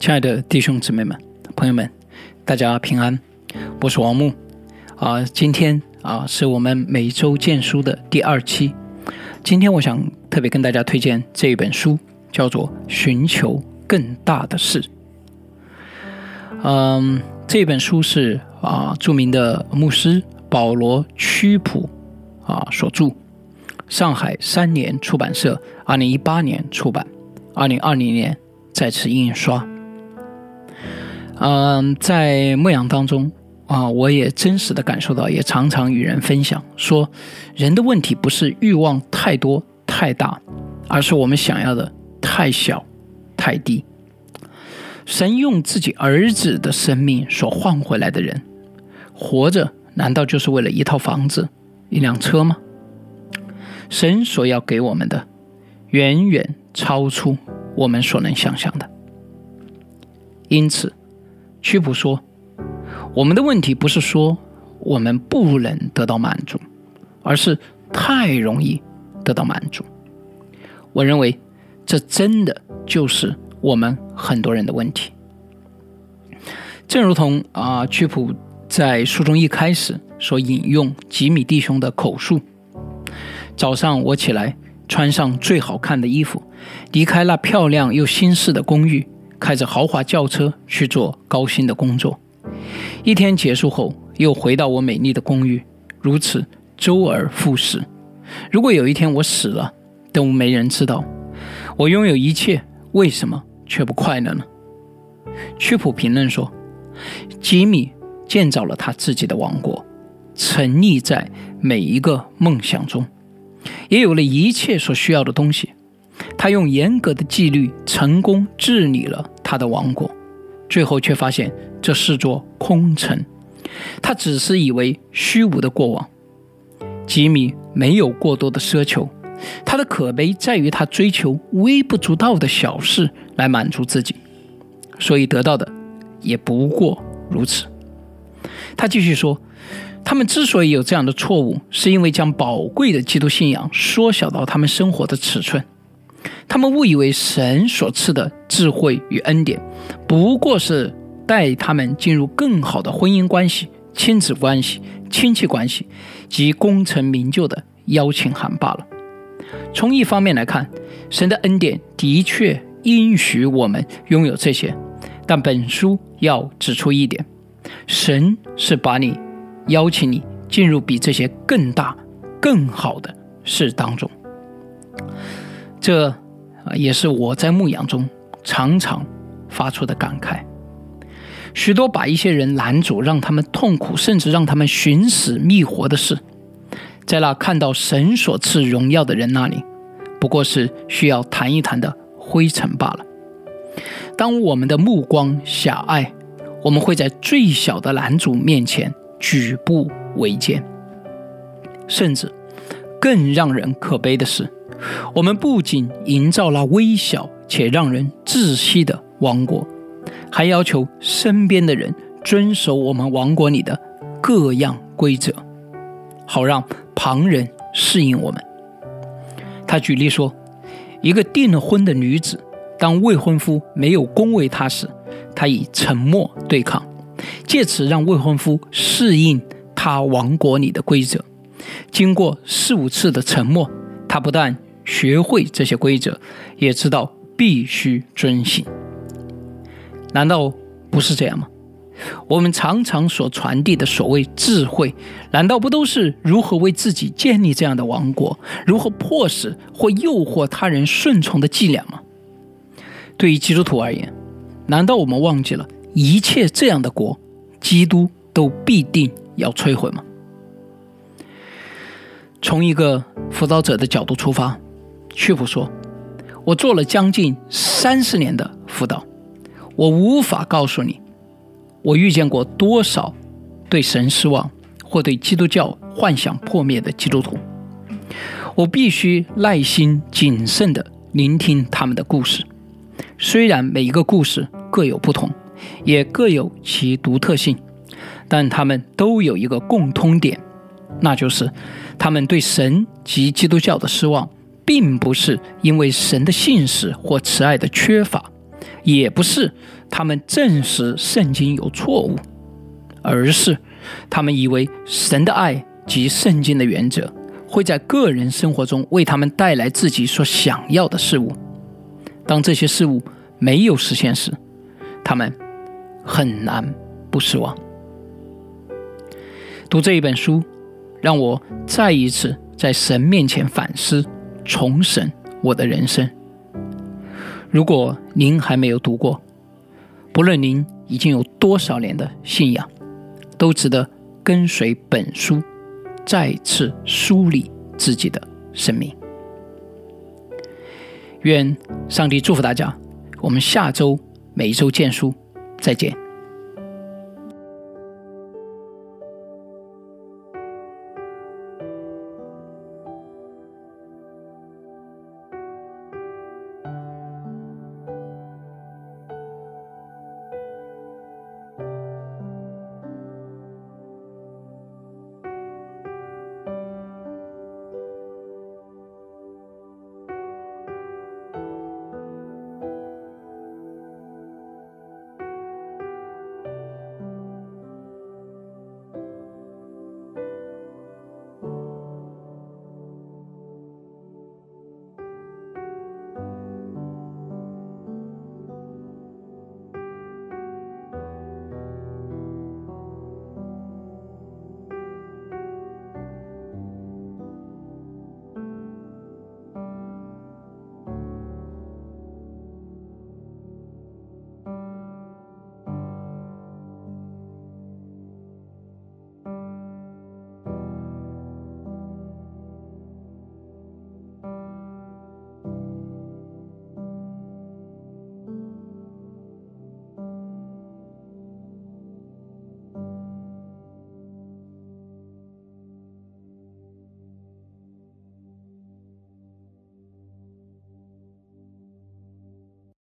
亲爱的弟兄姊妹们、朋友们，大家平安，我是王木啊。今天啊，是我们每周见书的第二期。今天我想特别跟大家推荐这一本书，叫做《寻求更大的事》。嗯，这本书是啊，著名的牧师保罗·屈普啊所著，上海三联出版社二零一八年出版，二零二零年再次印刷。嗯，在牧养当中啊，我也真实的感受到，也常常与人分享说，人的问题不是欲望太多太大，而是我们想要的太小太低。神用自己儿子的生命所换回来的人，活着难道就是为了一套房子、一辆车吗？神所要给我们的，远远超出我们所能想象的。因此。屈普说：“我们的问题不是说我们不能得到满足，而是太容易得到满足。我认为这真的就是我们很多人的问题。正如同啊，屈普在书中一开始所引用吉米弟兄的口述：早上我起来，穿上最好看的衣服，离开那漂亮又新式的公寓。”开着豪华轿车去做高薪的工作，一天结束后又回到我美丽的公寓，如此周而复始。如果有一天我死了，都没人知道我拥有一切，为什么却不快乐呢？屈普评论说：“吉米建造了他自己的王国，沉溺在每一个梦想中，也有了一切所需要的东西。”他用严格的纪律成功治理了他的王国，最后却发现这是座空城。他只是以为虚无的过往。吉米没有过多的奢求，他的可悲在于他追求微不足道的小事来满足自己，所以得到的也不过如此。他继续说，他们之所以有这样的错误，是因为将宝贵的基督信仰缩小到他们生活的尺寸。他们误以为神所赐的智慧与恩典，不过是带他们进入更好的婚姻关系、亲子关系、亲戚关系及功成名就的邀请函罢了。从一方面来看，神的恩典的确应许我们拥有这些，但本书要指出一点：神是把你邀请你进入比这些更大、更好的事当中。这啊，也是我在牧养中常常发出的感慨。许多把一些人拦阻，让他们痛苦，甚至让他们寻死觅活的事，在那看到神所赐荣耀的人那里，不过是需要谈一谈的灰尘罢了。当我们的目光狭隘，我们会在最小的拦阻面前举步维艰。甚至更让人可悲的是。我们不仅营造了微小且让人窒息的王国，还要求身边的人遵守我们王国里的各样规则，好让旁人适应我们。他举例说，一个订了婚的女子，当未婚夫没有恭维她时，她以沉默对抗，借此让未婚夫适应她王国里的规则。经过四五次的沉默，他不但学会这些规则，也知道必须遵行。难道不是这样吗？我们常常所传递的所谓智慧，难道不都是如何为自己建立这样的王国，如何迫使或诱惑他人顺从的伎俩吗？对于基督徒而言，难道我们忘记了一切这样的国，基督都必定要摧毁吗？从一个辅导者的角度出发。屈普说：“我做了将近三十年的辅导，我无法告诉你，我遇见过多少对神失望或对基督教幻想破灭的基督徒。我必须耐心谨慎地聆听他们的故事，虽然每一个故事各有不同，也各有其独特性，但他们都有一个共通点，那就是他们对神及基督教的失望。”并不是因为神的信使或慈爱的缺乏，也不是他们证实圣经有错误，而是他们以为神的爱及圣经的原则会在个人生活中为他们带来自己所想要的事物。当这些事物没有实现时，他们很难不失望。读这一本书，让我再一次在神面前反思、重审我的人生。如果您还没有读过，不论您已经有多少年的信仰，都值得跟随本书，再次梳理自己的生命。愿上帝祝福大家，我们下周每一周见书，再见。